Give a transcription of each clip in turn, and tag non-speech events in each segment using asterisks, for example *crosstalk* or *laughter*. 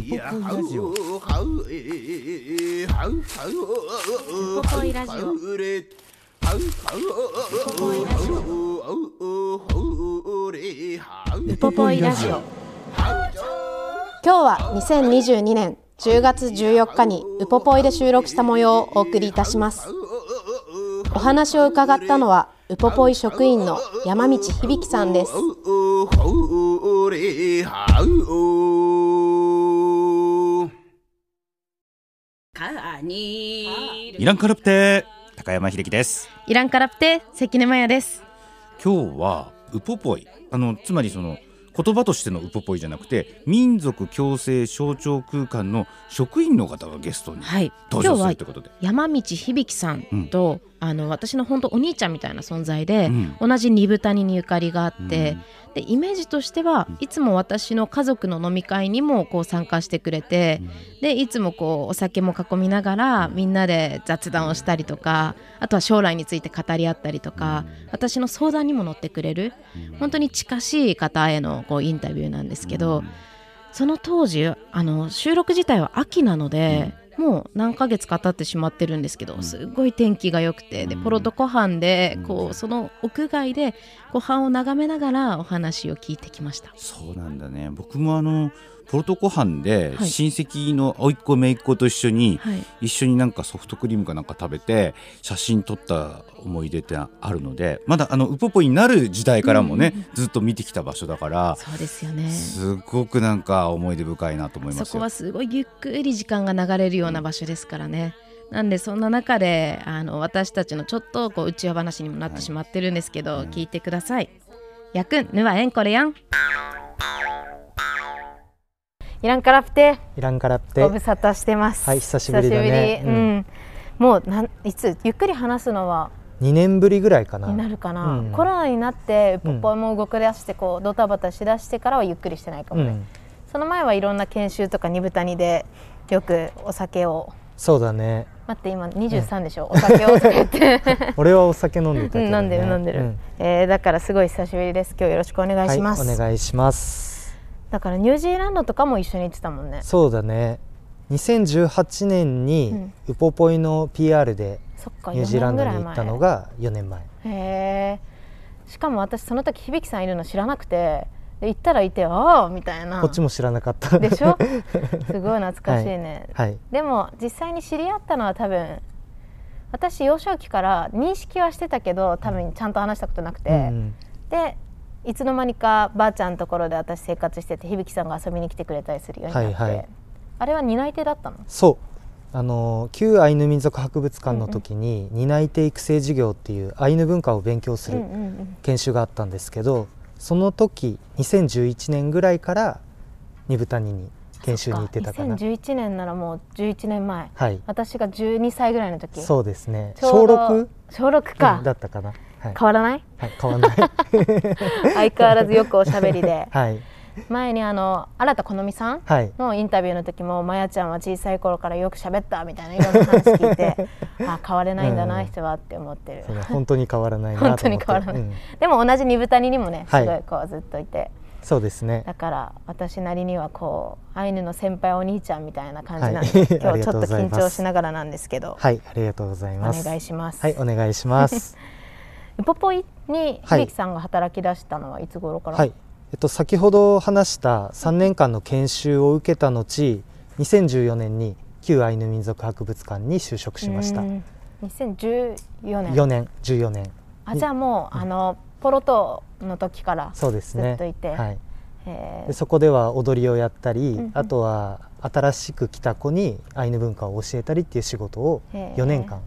ウポポイラジオウポポイラジオウポポイラジオ今日は2022年10月14日にウポポイで収録した模様をお送りいたしますお話を伺ったのはウポポイ職員の山道響さんですイランカラプテ高山秀樹です。イランカラプテ関根麻也です。今日はウポポイ。あのつまりその言葉としてのウポポイじゃなくて民族共生象徴空間の職員の方がゲストにはい。登場するということで、山道響さんと、あの私の本当お兄ちゃんみたいな存在で、うん。同じ二部谷にゆかりがあって、うん。でイメージとしてはいつも私の家族の飲み会にもこう参加してくれて、でいつもこうお酒も囲みながらみんなで雑談をしたりとかあとは将来について語り合ったりとか、私の相談にも乗ってくれる本当に近しい方へのこうインタビューなんですけど、その当時あの収録自体は秋なので、もう何ヶ月か経ってしまってるんですけど、すごい天気が良くてでうん。ポロト湖畔でうん。こうその屋外で湖畔を眺めながらお話を聞いてきました。そうなんだね。僕もあのポルト湖畔ではい。親戚の甥っ子姪っ子と一緒に、はい、一緒になんかソフトクリームかなんか食べて写真撮った思い出ってあるのでまだあのウポポイになる時代からもね、うんうんずっと見てきた場所だからそうですよね。すごくなんか思い出深いなと思いますよそこは。すごいゆっくり時間が流れるような場所ですからね。なんでそんな中であの私たちのちょっとこう内輪話にもなってしまってるんですけど、はい聞いてください。やくんぬはえんこれやん。イランカラプテイランカラプテご無沙汰してます。はい久しぶりだね久しぶりうんうんもうなんいつゆっくり話すのは2年ぶりぐらいかな。になるかな、うん。コロナになってポッポイも動き出してこうドタバタしだしてからはゆっくりしてないかもね、うん、その前はいろんな研修とか二部谷でよくお酒を。そうだね。待って今23でしょ、お酒を *laughs* 俺はお酒飲んでたね、うん飲んでる飲んでる、うえーだからすごい久しぶりです。今日よろしくお願いします、はい、お願いします。だからニュージーランドとかも一緒に行ってたもんね。そうだね。2018年にウポポイの PR でそっかニュージーランドに4年ぐらい前。行ったのが4年前。へえしかも私その時響さんいるの知らなくてで行ったらいてああみたいな。こっちも知らなかった。でしょ？*laughs* すごい懐かしいね、はいでも実際に知り合ったのは多分私幼少期から認識はしてたけど多分ちゃんと話したことなくて、うん。でいつの間にかばあちゃんのところで私生活してて響さんが遊びに来てくれたりするようになって、はいはい。あれは担い手だったの？そうあの旧アイヌ民族博物館の時に担い手育成事業っていうアイヌ文化を勉強するうんうんうん。研修があったんですけどその時2011年ぐらいから二部谷に研修に行ってたかな。2011年ならもう11年前。はい。私が12歳ぐらいの時。そうですね。小 6? 小6か、だったかな。はい、変わらない？はい、変わんない。*laughs* 相変わらずよくおしゃべりで。*laughs* はい前にあの新田好美さんはい。のインタビューの時もまやちゃんは小さい頃からよく喋ったみたいないろんな話聞いて *laughs* あ変われないんだな、うん。人はって思ってる。本当に変わらない *laughs* 本当に変わらない。うん。でも同じ二部谷にもねすはい。ごいこうずっといて、そうですね。だから私なりにはこうアイヌの先輩お兄ちゃんみたいな感じなんで、はい。今日 *laughs* ちょっと緊張しながらなんですけど、はいありがとうございおます。願いします、はいお願いします。ウポポイにはい。響さんが働き出したのはいつ頃から、はいえっと先ほど話した3年間の研修を受けた後2014年に旧アイヌ民族博物館に就職しました。うん。2014年。4年14年。あじゃあもう、あのポロトの時からそうですね。ずっといて。はい。えでそこでは踊りをやったり、んうん。あとは新しく来た子にアイヌ文化を教えたりっていう仕事をへえ4年間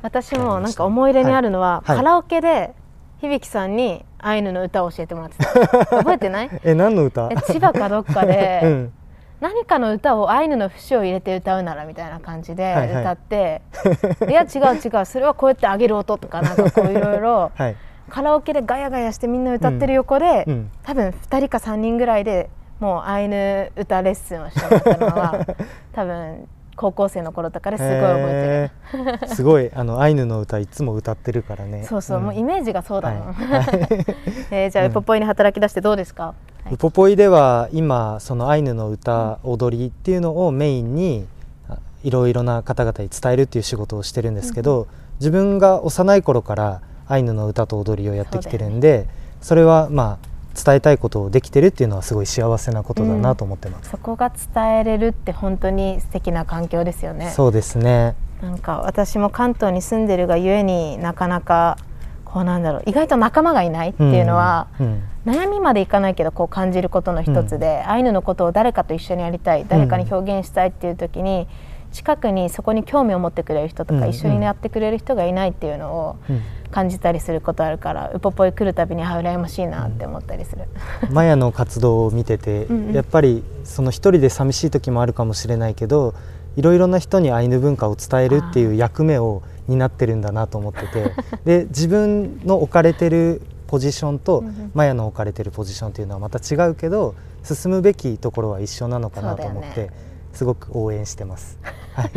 私もなんか思い入れにあるのは、はいはい。カラオケで響さんにアイヌの歌を教えてもらってた。*laughs* 覚えてない？え何の歌？え千葉かどっかで、*laughs* うん。何かの歌をアイヌの節を入れて歌うならみたいな感じではいはい。歌って、*laughs* いや違う違う。それはこうやって上げる音とかなんかこういろいろ。はいカラオケでガヤガヤしてみんな歌ってる横で、うん。多分2人か3人ぐらいでもうアイヌ歌レッスンをしてもらったのは多分高校生の頃とかですごい覚えてる。*laughs* すごいあのアイヌの歌いつも歌ってるからね。そうそう、ん。もうイメージがそうだもん。はい。*laughs* えーじゃあ、ウポポイに働き出してどうですか？はい。ウポポイでは今そのアイヌの歌、踊りっていうのをメインにあいろいろな方々に伝えるっていう仕事をしてるんですけど、自分が幼い頃からアイヌの歌と踊りをやってきてるんでそ,、れはまあ伝えたいことをできてるっていうのはすごい幸せなことだなと思ってます、そこが伝えれるって本当に素敵な環境ですよね。そうですね。なんか私も関東に住んでるがゆえになかなかこうなんだろう意外と仲間がいないっていうのは、うん悩みまでいかないけどこう感じることの一つで、アイヌのことを誰かと一緒にやりたい誰かに表現したいっていう時に、近くにそこに興味を持ってくれる人とか、うん一緒にやってくれる人がいないっていうのをうん。感じたりすることあるからウポポイ来るたびにあ羨ましいなって思ったりする。マヤの活動を見ててうんうん。やっぱりその一人で寂しい時もあるかもしれないけどいろいろな人にアイヌ文化を伝えるっていう役目を担ってるんだなと思ってて *laughs* で自分の置かれてるポジションとうんうん。マヤの置かれてるポジションっていうのはまた違うけど進むべきところは一緒なのかなと思って、すごく応援してます。はい、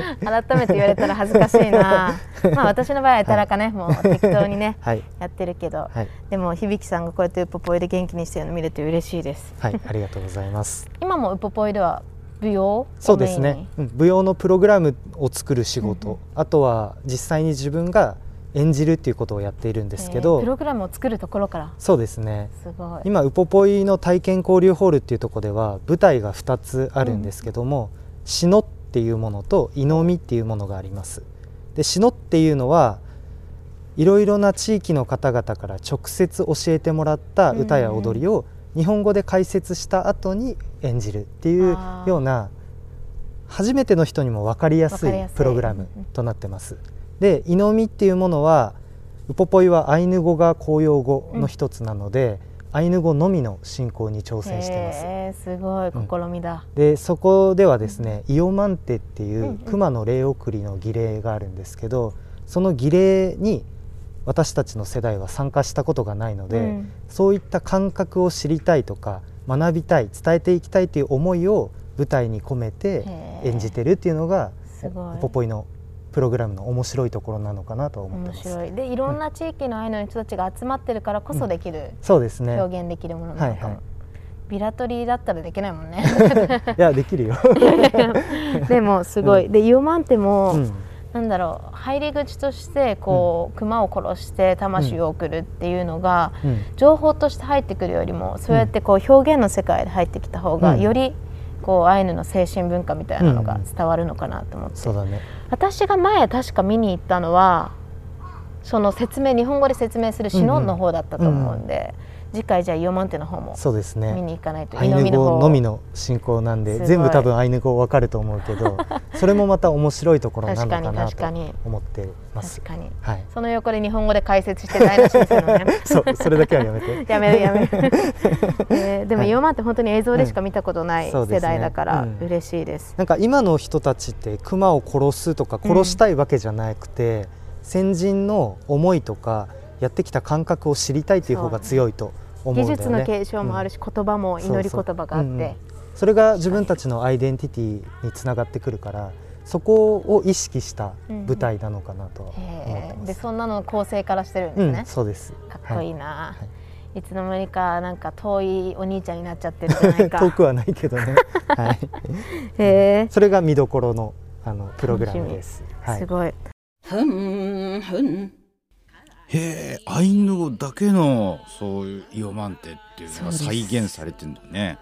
改めて言われたら恥ずかしいな。*laughs* まあ私の場合はたらかね、もう適当にね *laughs* はい。やってるけど、はい。でも響さんがこうやってウポポイで元気にしてるの見れて嬉しいです。はい、ありがとうございます。今もウポポイでは舞踊？をそうですね、うん舞踊のプログラムを作る仕事、うんうん。あとは実際に自分が演じるっていうことをやっているんですけど、えープログラムを作るところから。そうですね。すごい。今ウポポイの体験交流ホールっていうところでは舞台が2つあるんですけども「しの」っていうものと「いのみ」っていうものがあります。で「しの」っていうのはいろいろな地域の方々から直接教えてもらった歌や踊りを日本語で解説した後に演じるっていうような初めての人にも分かりやすいプログラムとなってます。で「いのみ」っていうものはウポポイはアイヌ語が公用語の一つなので、アイヌ語のみの進行に挑戦してます。すごい試みだ、でそこではですね、イオマンテっていんううん。熊の霊送りの儀礼があるんですけどその儀礼に私たちの世代は参加したことがないので、うん。そういった感覚を知りたいとか学びたい伝えていきたいという思いを舞台に込めて演じてるっていうのがポポイのプログラムの面白いところなのかなと思って面ます。白い。でいろんな地域のアイヌの人たちが集まってるからこそできる、そうですね。表現できるものなのか。も、はいはい。ビラトリだったらできないもんね。*laughs* いやできるよ。*laughs* でもすごい、でイオマンテも、うん。なんだろう。入り口としてこう、熊を殺して魂を送るっていうのが、うん。情報として入ってくるよりもそうやってこう表現の世界で入ってきた方が、うん。よりこうアイヌの精神文化みたいなのがうん伝わるのかなと思って。私が前確か見に行ったのはその説明日本語で説明するシノンの方だったと思うんで、次回じゃあイオマンテの方もそうですね。見に行かないとアイヌ語のみの進行なんで全部多分アイヌ語わかると思うけど *laughs* それもまた面白いところなのかな確かに確とかに。思ってます。確。かに。はい。その横で日本語で解説して台無しにするのね。*laughs* そうそれだけはやめて。やめるやめる、*laughs* えーでもはい。イオマンって本当に映像でしか見たことない世代だからうん。嬉しいです、なんか今の人たちって熊を殺すとか殺したいわけじゃなくて、先人の思いとかやってきた感覚を知りたいっていう方が強いと思うんだよね。技術の継承もあるし、言葉も祈り言葉があって。そうそう。うんうん。それが自分たちのアイデンティティにつながってくるからそこを意識した舞台なのかなとは思っ。でそんなの構成からしてるんですね。うん、、そうです。かっこいいはな、、はい。つの間にかなんか遠いお兄ちゃんになっちゃってるじゃないか。*laughs* 遠くはないけどね。*laughs* はい。へそれが見どころのあのプログラムです。はい。えす。ごい。ふんふんへえアイヌ語だけのそういうイオマンテっていうのが再現されてんだね。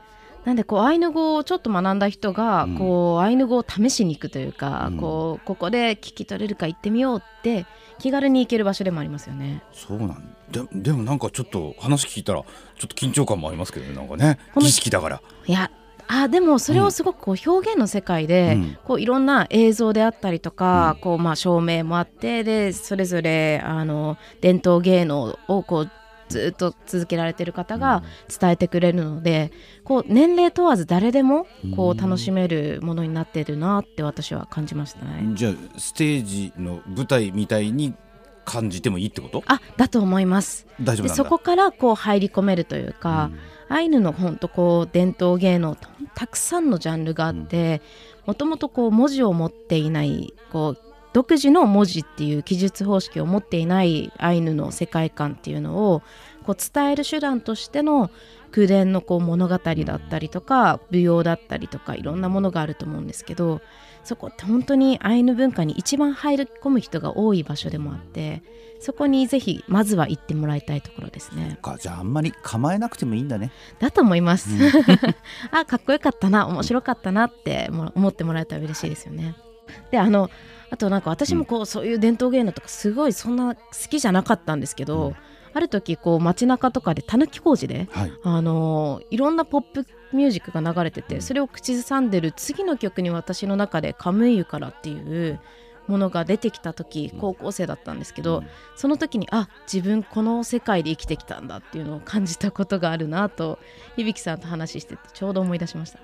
なんでこうアイヌ語をちょっと学んだ人が、うんこうアイヌ語を試しに行くというか、うんこうここで聞き取れるか行ってみようって気軽に行ける場所でもありますよね。そうなんででもなんかちょっと話聞いたらちょっと緊張感もありますけどねなんかね儀式だから。いやあでもそれをすごくこう表現の世界で、うん。こういろんな映像であったりとか、うん。こうまあ照明もあってでそれぞれあの伝統芸能をこうずっと続けられてる方が伝えてくれるので、こう年齢問わず誰でもこう楽しめるものになってるなって私は感じましたね。じゃあステージの舞台みたいに感じてもいいってこと？あだと思います。大丈夫そこからこう入り込めるというか、アイヌの本当こう伝統芸能たくさんのジャンルがあってもともとこう文字を持っていないこう独自の文字っていう記述方式を持っていないアイヌの世界観っていうのをこう伝える手段としての空伝のこう物語だったりとか舞踊だったりとかいろんなものがあると思うんですけどそこって本当にアイヌ文化に一番入り込む人が多い場所でもあってそこにぜひまずは行ってもらいたいところですね。かじゃああんまり構えなくてもいいんだねだと思います。*laughs* あかっこよかったな面白かったなっても思ってもらえたら嬉しいですよね。であのあとなんか私もこう、そういう伝統芸能とかすごいそんな好きじゃなかったんですけど、うんある時こう街中とかでたぬき工事で、はいあのいろんなポップミュージックが流れてて、うんそれを口ずさんでる次の曲に私の中で「カムイユから」っていうものが出てきた時高校生だったんですけど、その時にあ自分この世界で生きてきたんだっていうのを感じたことがあるなと響さんと話しててちょうど思い出しました、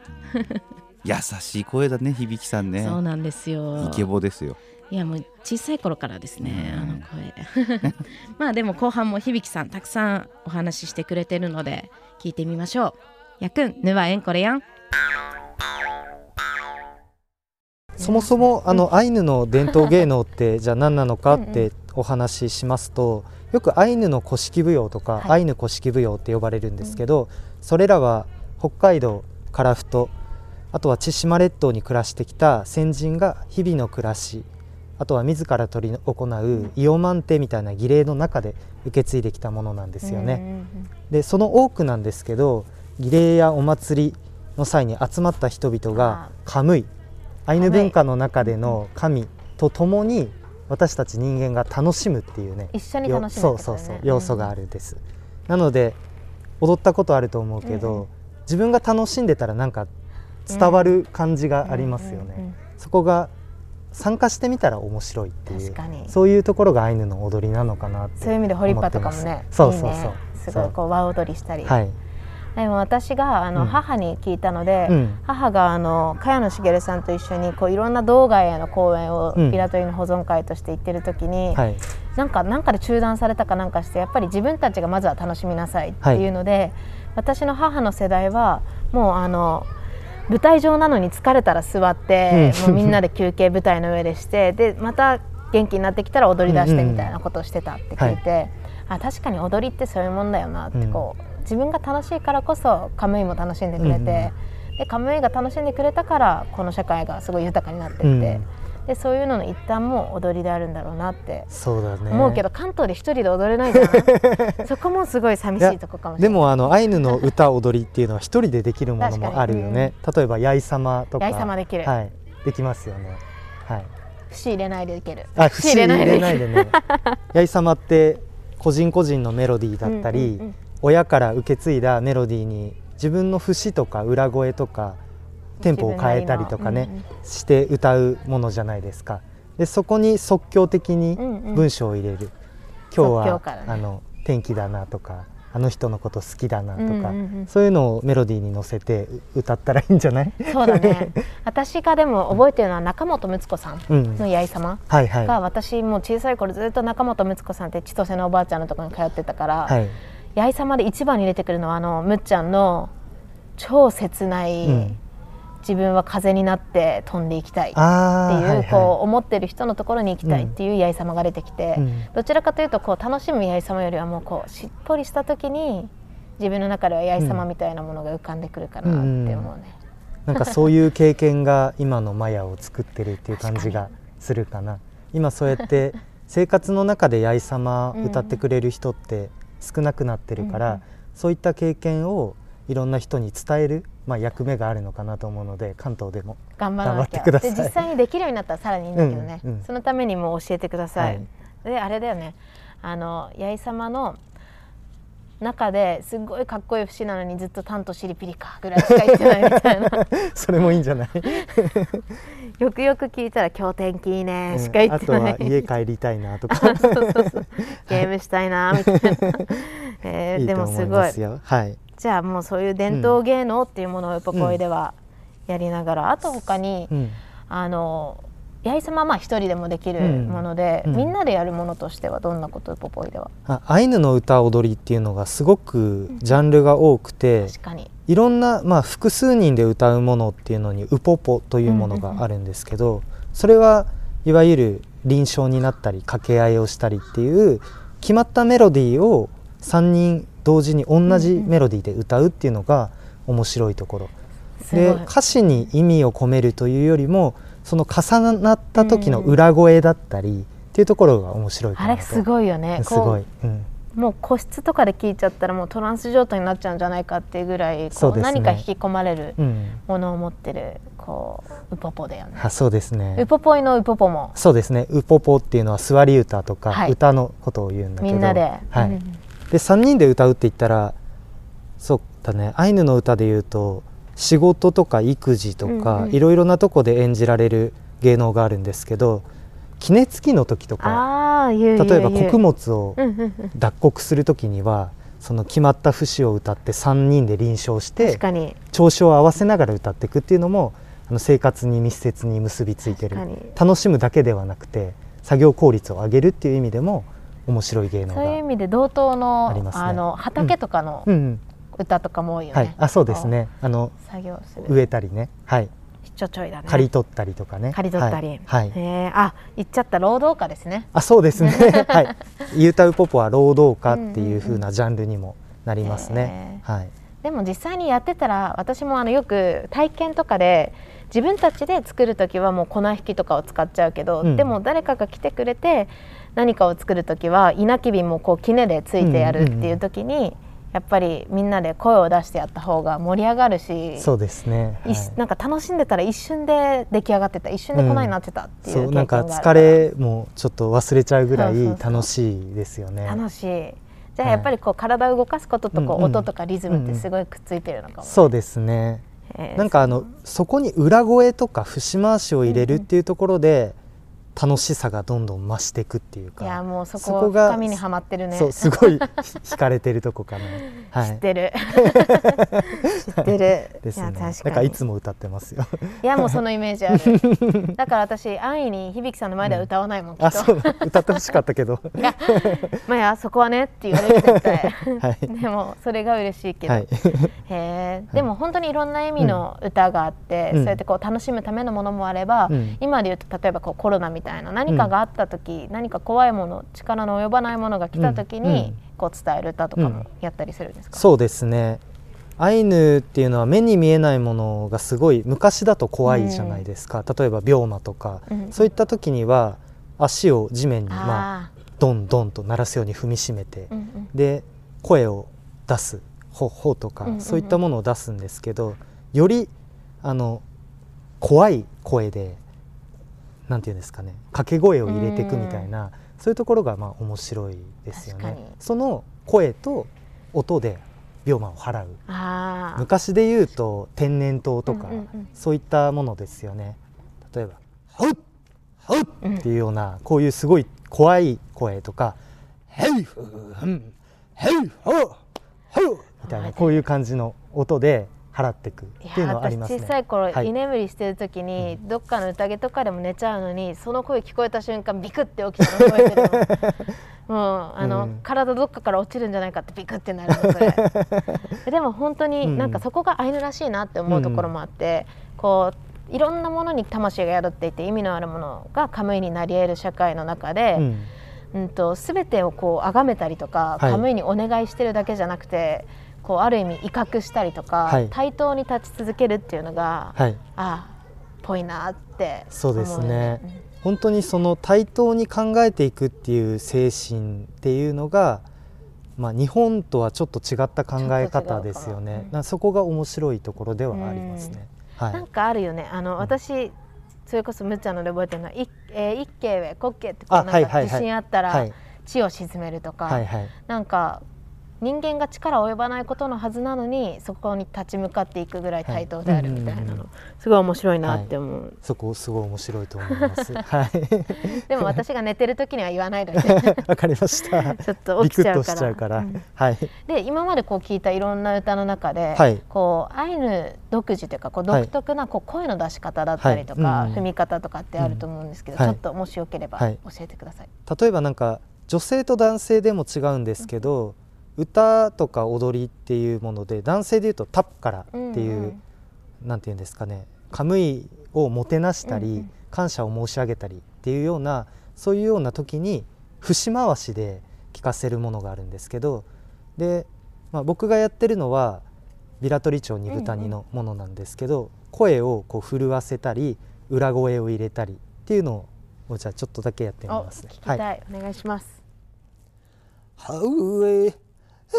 *laughs* 優しい声だね響さんね。そうなんですよ。イケボですよ。いやもう小さい頃からですね、うん。あの声。*laughs* まあでも後半も響さんたくさんお話ししてくれてるので聞いてみましょうやくんぬわえんこれやん。そもそもあのアイヌの伝統芸能ってじゃあ何なのかってお話ししますとよくアイヌの古式舞踊とか、はい。アイヌ古式舞踊って呼ばれるんですけど、それらは北海道樺太あとは千島列島に暮らしてきた先人が日々の暮らしあとは自ら取り行うイオマンテみたいな儀礼の中で受け継いできたものなんですよね。でその多くなんですけど儀礼やお祭りの際に集まった人々がカムイ。アイヌ文化の中での神と共に私たち人間が楽しむっていうね。一緒によ楽しむそうそうそう。要素があるんです、なので踊ったことあると思うけど、うんうん。自分が楽しんでたらなんか伝わる感じがありますよね、そこが参加してみたら面白いっていうそういうところがアイヌの踊りなのかなってそういう意味でホリッパとかもね。そうそうそう。ね。すごいこう和踊りしたり、はい、でも私があの、うん。母に聞いたので、うん。母があの茅野茂さんと一緒にこういろんな道外への公演をうん。ピラトリの保存会として行ってる時に、はい。なんかなんかで中断されたかなんかしてやっぱり自分たちがまずは楽しみなさいってい。うので、私の母の世代はもうあの舞台上なのに疲れたら座って、うん。もうみんなで休憩舞台の上でしてでまた元気になってきたら踊り出してみたいなことをしてたって聞いて、あ確かに踊りってそういうもんだよなってこう、自分が楽しいからこそカムイも楽しんでくれて、でカムイが楽しんでくれたからこの社会がすごい豊かになってって、うん。でそういうのの一端も踊りであるんだろうなってそうだね。思うけど関東で一人で踊れないじゃん *laughs* そこもすごい寂しいとこかもしれない。でもあのアイヌの歌踊りっていうのは一人でできるものもあるよね、例えば八重様とか。八重様できる。はい、できますよね。はい。節入れないでいける。あ節入れないでで。ね八重様って個人個人のメロディーだったり、うんうんうん親から受け継いだメロディーに自分の節とか裏声とかテンポを変えたりとかね、自分なりのして歌うものじゃないですか。でそこに即興的にうんうん。文章を入れる、今日は即興からね。あの天気だなとかあの人のこと好きだなとか、うんうんうん。そういうのをメロディーに乗せてう歌ったらいいんじゃない？そうだね。*laughs* 私がでも覚えてるのは中本睦子さんうん。の八重様はいはい。が私もう小さい頃ずっと中本睦子さんって千歳のおばあちゃんのところに通ってたから、はい八重様で一番に出てくるのはあのむっちゃんの超切ない、うん。自分は風になって飛んでいきたいっていう、あーはいはい。こう思ってる人のところに行きたいっていう八重様が出てきて、うん。どちらかというとこう楽しむ八重様よりはもうこうしっぽりした時に自分の中では八重様みたいなものが浮かんでくるかなって思うね。なんかそういう経験が今のマヤを作ってるっていう感じがするかな。今そうやって生活の中で八重様 *laughs* 歌ってくれる人って少なくなってるから、うんそういった経験をいろんな人に伝える、まあ、役目があるのかなと思うので関東でも。頑張ってください。で実際にできるようになったらさらにいいんだけどね、うんうん。そのためにも教えてください、はい。であれだよね。あの八重様の中ですっごいかっこいい節なのにずっと「タンとシリピリか」ぐらいしか言ってないみたいな。*laughs* それもいいんじゃない、よくよく聞いたら「今日天気いいね」うんしか言あとってない、は家帰りたいなとか。そうそうそう *laughs* ゲームしたいなみたいな。えーいい。でもすごい。はい。じゃあもうそういう伝統芸能っていうものをウポポイではやりながら、あと他に、うん。あの八重様はまあ一人でもできるうん。もので、うん。みんなでやるものとしてはどんなことウポポイではあアイヌの歌踊りっていうのがすごくジャンルが多くて、確かに。いろんな、まあ、複数人で歌うものっていうのにウポポというものがあるんですけど、それはいわゆる臨床になったり掛け合いをしたりっていう決まったメロディーを3人同時に同じメロディーで歌うっていうのが面白いところ。で歌詞に意味を込めるというよりもその重なった時の裏声だったりっていうところが面白いあれすごいよね。すごい。こ、うん、うもう個室とかで聞いちゃったらもうトランス状態になっちゃうんじゃないかっていうぐらいこそうね。何か引き込まれるうん、ものを持ってるこうウポポだよね。あそうですね。ウポポイのウポポも。そうですね。ウポポっていうのは座り歌とか、はい。歌のことを言うんだけど。みんなで、はい。うん。で3人で歌うって言ったらそうだね。アイヌの歌で言うと仕事とか育児とか、いろいろなとこで演じられる芸能があるんですけど杵つきの時とか例えば穀物を脱穀する時にはその決まった節を歌って3人で臨床して調子を合わせながら歌っていくっていうのもあの生活に密接に結びついてる。楽しむだけではなくて作業効率を上げるっていう意味でも面白い芸能そういう意が、味で同等のあの畑とかの歌とかも多いよね、はい、あそうですね。あの作業する。植えたりね、はい、ちょちょいだね。刈り取ったりとかね。刈り取ったり、はい。はい。へえあ言っちゃった労働家ですね。あそうですね。*laughs* はい。ユータウポポは労働家っていう風なジャンルにもなりますね、はい。でも実際にやってたら私もあのよく体験とかで自分たちで作る時はもう粉引きとかを使っちゃうけど、うん。でも誰かが来てくれて何かを作る時は稲きびもこう杵でついてやるっていう時に、やっぱりみんなで声を出してやった方が盛り上がるしそうですね、はい。なんか楽しんでたら一瞬で出来上がってた一瞬で粉になってたっていう経そうなんか疲れもちょっと忘れちゃうぐらい楽しいですよね。楽しい。じゃあはい。やっぱりこう体を動かすこととこううんうん。音とかリズムってすごいくっついてるのかも、そうですね。えーなんかあのそこに裏声とか節回しを入れるっていうところで楽しさがどんどん増していくっていうかいやもうそこが深みにはまってるね。そうすごい *laughs* 惹かれてるとこかな、はい、知ってる。*laughs* 知ってる。ですね。確かいつも歌ってますよ。いやもうそのイメージある。*laughs* だから私安易に響さんの前では歌わないもん、きっとあそう。歌ってほしかったけど。まあいやそこはねって言われる絶対、はい。でもそれが嬉しいけど、はい。へえでも本当にいろんな意味の歌があって、うん。そうやってこう楽しむためのものもあれば、うん。今で言うと例えばこうコロナみたいな何かがあった時、何か怖いもの力の及ばないものが来た時に、うん。うん。こう伝える歌とかもうんやったりするんですか、そうですね。アイヌっていうのは目に見えないものがすごい昔だと怖いじゃないですか、例えば病魔とか、うん。そういった時には足を地面にまああドンドンと鳴らすように踏みしめて、ーうんうん。で声を出すほほとか、うんうんうん。そういったものを出すんですけどよりあの怖い声でなんていうんですかね掛け声を入れていくみたいな、そういうところがまあ面白いですよね。その声と音で病魔を払う。昔で言うと天然痘とか、そういったものですよね。例えば「ハウッハウッ」っていうようなこういうすごい怖い声とか「ヘイフーンヘイホーホー」みたいなこういう感じの音で払っていくっていうのはありますね。小さい頃、はい。居眠りしてる時に、どっかの宴とかでも寝ちゃうのにその声聞こえた瞬間ビクって起きたの覚えてるの。*laughs* もうあの、うん。体どっかから落ちるんじゃないかってビクってなるのそれ。*laughs* でも本当にうん。なんかそこがアイヌらしいなって思うところもあって、こういろんなものに魂が宿っていて意味のあるものがカムイになり得る社会の中で、うん。うんと全てをこう崇めたりとか、はい。カムイにお願いしてるだけじゃなくてこうある意味威嚇したりとか、はい。対等に立ち続けるっていうのが、はい。ああぽいなってそうですね。思うよ本当にその対等に考えていくっていう精神っていうのが、まあ、日本とはちょっと違った考え方ですよ。ね。なそこが面白いところではありますね。はなんい、かあるよね。あの、私それこそむっちゃんので覚えてるのは「いえー一景上滑稽」ってこうあなんはいはいはい。か地震あったらはい。地を沈めるとか、はいはい。なんか人間が力及ばないことのはずなのにそこに立ち向かっていくぐらい対等であるみたいなの、すごい面白いなって思う、そこすごい面白いと思います。*laughs* はい。でも私が寝てる時には言わないで *laughs* わかりました。ちょっと起きちゃうから。ビクッとしちゃうから。うん。はい。で今までこう聞いたいろんな歌の中で、はい。こうアイヌ独自というかこうはい。独特なこう声の出し方だったりとか、はいうん。踏み方とかってあると思うんですけど、うん。はい。ちょっともしよければはい。教えてください。例えばなんか女性と男性でも違うんですけど、歌とか踊りっていうもので男性でいうとタップからっていう、うんなんていうんですかねカムイをもてなしたり、うんうん。感謝を申し上げたりっていうようなそういうような時に節回しで聞かせるものがあるんですけどで、まあ、僕がやってるのはビラトリ町二部谷のものなんですけど、声をこう震わせたり裏声を入れたりっていうのをじゃあちょっとだけやってみおますね。はい。お願いします。ハウエ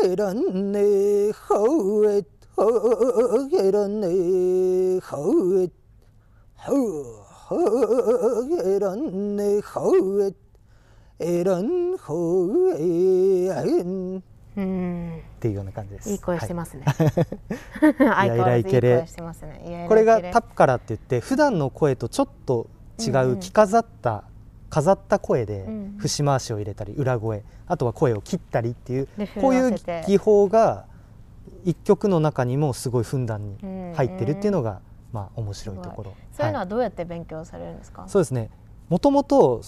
ヘランネハウエハヘランネハウエハウヘランネハウエエランホエアエンっうん、ていうような感じです。いい声してはますね。*laughs* 相変わらずいいイライケレ声してますね。イライライケレこれがタップからって言って普段の声とちょっと違う着飾った、飾った声でうん。節回しを入れたり裏声。あとは声を切ったりっていうでこういう技法が一曲の中にもすごいふんだんに入ってるっていうのがまあ面白いところ。そういうのははどうやって勉強されるんですか？そうですね。もともと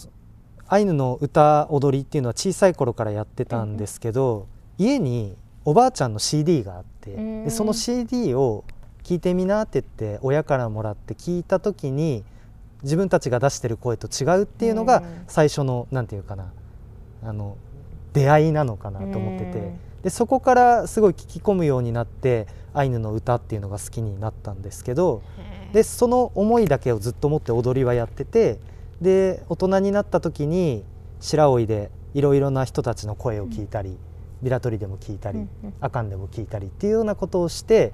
アイヌの歌踊りっていうのは小さい頃からやってたんですけど、家におばあちゃんの CD があって、うん。でその CD を聞いてみなって言って親からもらって聞いた時に自分たちが出してる声と違うっていうのがうん。最初のなんていうかな。あの出会いなのかなと思ってて、うん。でそこからすごい聞き込むようになってアイヌの歌っていうのが好きになったんですけどでその思いだけをずっと持って踊りはやっててで大人になった時に白老でいろいろな人たちの声を聞いたり、ビラトリでも聞いたり、アカンでも聞いたりっていうようなことをして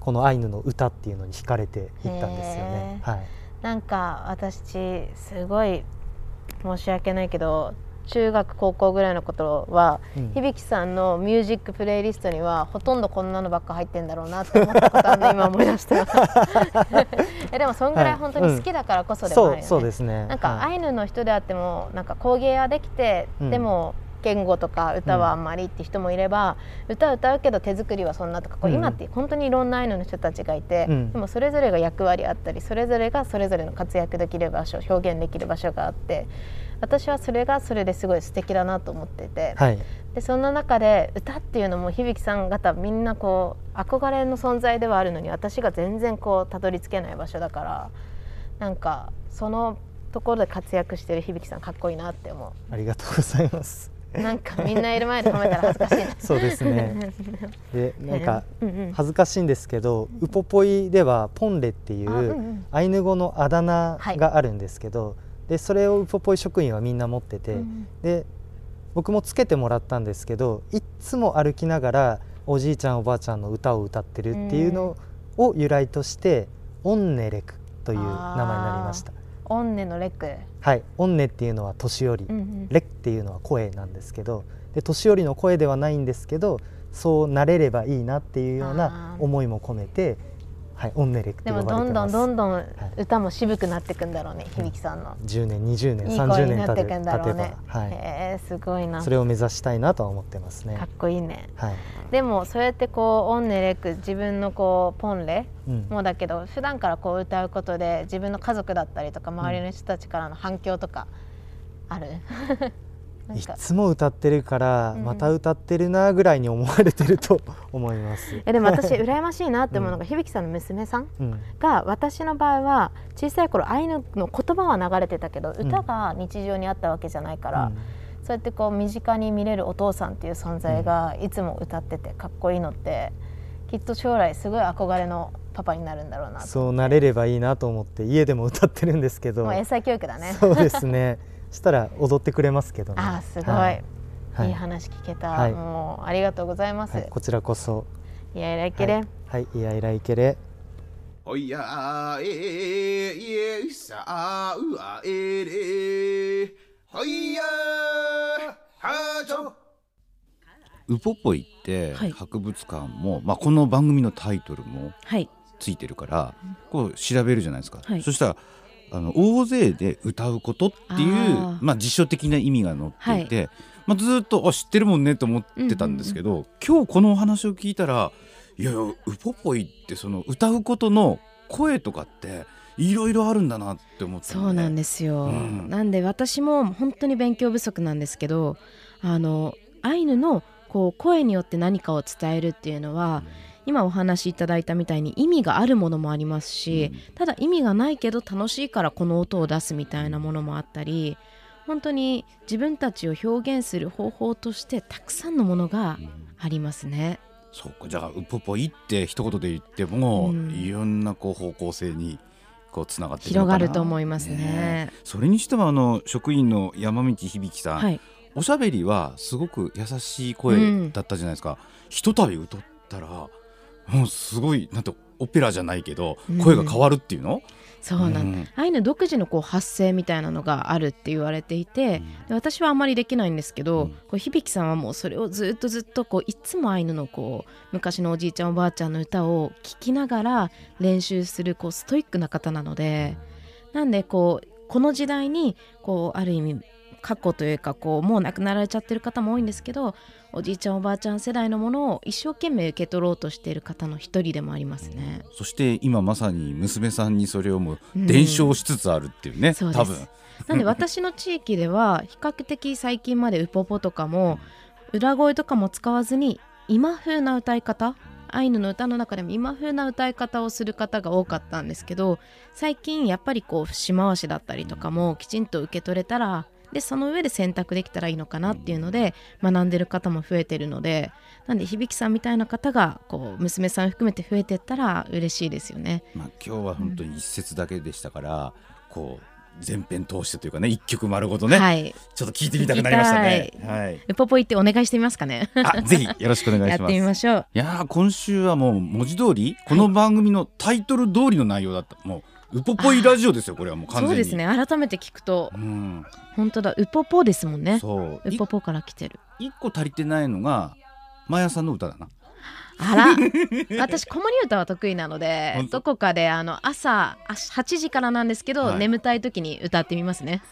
このアイヌの歌っていうのに惹かれていったんですよね。へはい、なんか私すごい申し訳ないけど中学高校ぐらいのことは、うん。響さんのミュージックプレイリストにはほとんどこんなのばっか入ってんだろうなって思ったことあるの *laughs* 今思い出した。*laughs* えでもそんぐらい本当に好きだからこそでもあるよね、そうそうですね。なんかはい。アイヌの人であってもなんか工芸はできて、うん。でも言語とか歌はあんまりって人もいれば、歌歌うけど手作りはそんなとかこううん。今って本当にいろんなアイヌの人たちがいて、うんでもそれぞれが役割あったりそれぞれがそれぞれの活躍できる場所表現できる場所があって私はそれがそれですごい素敵だなと思ってて、はい。でそんな中で歌っていうのも響さん方みんなこう憧れの存在ではあるのに私が全然こうたどり着けない場所だからなんかそのところで活躍してる響さんかっこいいなって思ありがとうございます。うなんかみんないる前で褒めたら恥ずかしいな。*laughs* そうですね。*laughs* でなんか恥ずかしいんですけど、ウポポイではポンレっていあうアイヌ語のあだ名があるんですけど、でそれをウポポイ職員はみんな持ってて、うんで僕もつけてもらったんですけどいっつも歩きながらおじいちゃんおばあちゃんの歌を歌ってるっていうのを由来としてオンネレクという名前になりました。オンネのレック、はい、オンネっていうのは年寄り、うんうん。レっていうのは声なんですけどで年寄りの声ではないんですけどそうなれればいいなっていうような思いも込めて、はい、オンネレクでもどんどんどんどん歌も渋くなっていくんだろうね、響さんの。10年20年いい30声になっていくんだろうね。はい、へえすごいな。それを目指したいなとは思ってますね。かっ。こいいね。はい。でもそうやってこうオンネレック自分のこうポンレうん。もだけど普段からこう歌うことで自分の家族だったりとか周りの人たちからの反響とかある、なんいか。つも歌ってるから、うん。うんまた歌ってるなぐらいに思われてると *laughs* 思います。えでも私羨ましいなって思うのが、響さんの娘さんうん。が私の場合は小さい頃アイヌの言葉は流れてたけど歌が日常にあったわけじゃないから、そうやってこう身近に見れるお父さんっていう存在がいつも歌っててかっこいいのってきっと将来すごい憧れのパパになるんだろうなとそうなれればいいなと思って家でも歌ってるんですけど。もう英才教育だね。そうですねしたら踊ってくれますけどね。あーすごい、はい。い、い話聞けた、はい。もうありがとうございます、はい。こちらこそ。いやいらいけれ、はい、はい、いやいらいけれ。おやええいさうあえれほいやはちょウポポイってはい。博物館も、まあ、この番組のタイトルもはい。ついてるからこう調べるじゃないですか、はい。そしたらあの大勢で歌うことっていうまあ、辞書的な意味が載っていて、まあ、ずっとあ知ってるもんねと思ってたんですけど、今日このお話を聞いたらいやいやウポポイってその歌うことの声とかっていろいろあるんだなって思ったそうなんでですよ、うん。なんで私も本当に勉強不足なんですけどあのアイヌのこう声によって何かを伝えるっていうのは、今お話しいただいたみたいに意味があるものもありますし、ただ意味がないけど楽しいからこの音を出すみたいなものもあったり本当に自分たちを表現する方法としてたくさんのものがありますね。そうか。じゃあウポポイって一言で言っても、うん。いろんなこう方向性にこうつながって広がると思いますね。え。それにしてもあの職員の山道響さん、はい、おしゃべりはすごく優しい声だったじゃないですか、ひとたび歌ったらもうすごいなんてオペラじゃないけどうん。声が変わるっていうの、そうなんだ、うん。アイヌ独自のこう発声みたいなのがあるって言われていて、で私はあまりできないんですけど、うん。こう響さんはもうそれをずっとずっとこういつもアイヌのこう昔のおじいちゃんおばあちゃんの歌を聴きながら練習するこうストイックな方なのでなんでこうこの時代にこうある意味過去というかこうもう亡くなられちゃってる方も多いんですけどおじいちゃんおばあちゃん世代のものを一生懸命受け取ろうとしている方の一人でもありますね。そして今まさに娘さんにそれをもううん。伝承しつつあるっていうね、そうです。多分。なんで私の地域では比較的最近までウポポとかも裏声とかも使わずに今風な歌い方アイヌの歌の中でも今風な歌い方をする方が多かったんですけど最近やっぱりこう節回しだったりとかもきちんと受け取れたらでその上で選択できたらいいのかなっていうので学んでる方も増えてるのでなんで響さんみたいな方がこう娘さん含めて増えてったら嬉しいですよね。まあ、今日は本当に一節だけでしたから、こう全編通してというかね一曲丸ごとね、はい。ちょっと聞いてみたくなりましたね。はい、ウポポイってお願いしてみますかね。あぜひよろしくお願いします。やってみましょう。いやー今週はもう文字通りこの番組のタイトル通りの内容だった、もうウポポイラジオですよこれはもう完全に。そうですね。改めて聞くとうん。本当だ。ウポポですもんね。そう。いウポポから来てる。一個足りてないのがマヤさんの歌だなあら。*laughs* 私子守歌は得意なのでどこかであの朝あ8時からなんですけど、はい。眠たい時に歌ってみますね。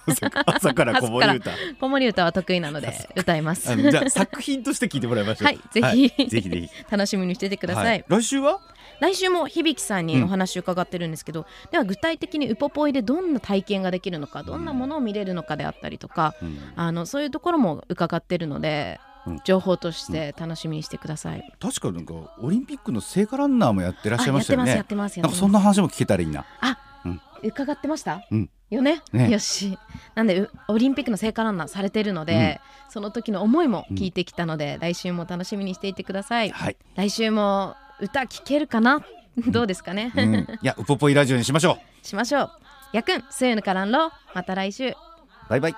朝か *laughs* ら子守歌。子守歌は得意なので歌います。じゃあ作品として聞いてもらいましょう。はいぜひ。ぜひぜひ。*laughs* 楽しみにしててください、はい。来週は？来週も響さんにお話を伺ってるんですけど、では具体的にウポポイでどんな体験ができるのかどんなものを見れるのかであったりとか、うん。あのそういうところも伺ってるので、うん情報として楽しみにしてください。確かなんかオリンピックの聖火ランナーもやってらっしゃいましたよね。あやってますやってますそんな話も聞けたらいいな。あ、うん。伺ってました、うん。よね？ね。よし。なんでうオリンピックの聖火ランナーされてるので、その時の思いも聞いてきたので、来週も楽しみにしていてください。はい、来週も歌聞けるかな？どうですかね、うん、いやウポポイラジオにしましょう。しましょう。やくん、スーヌカランロー、また来週。バイバイ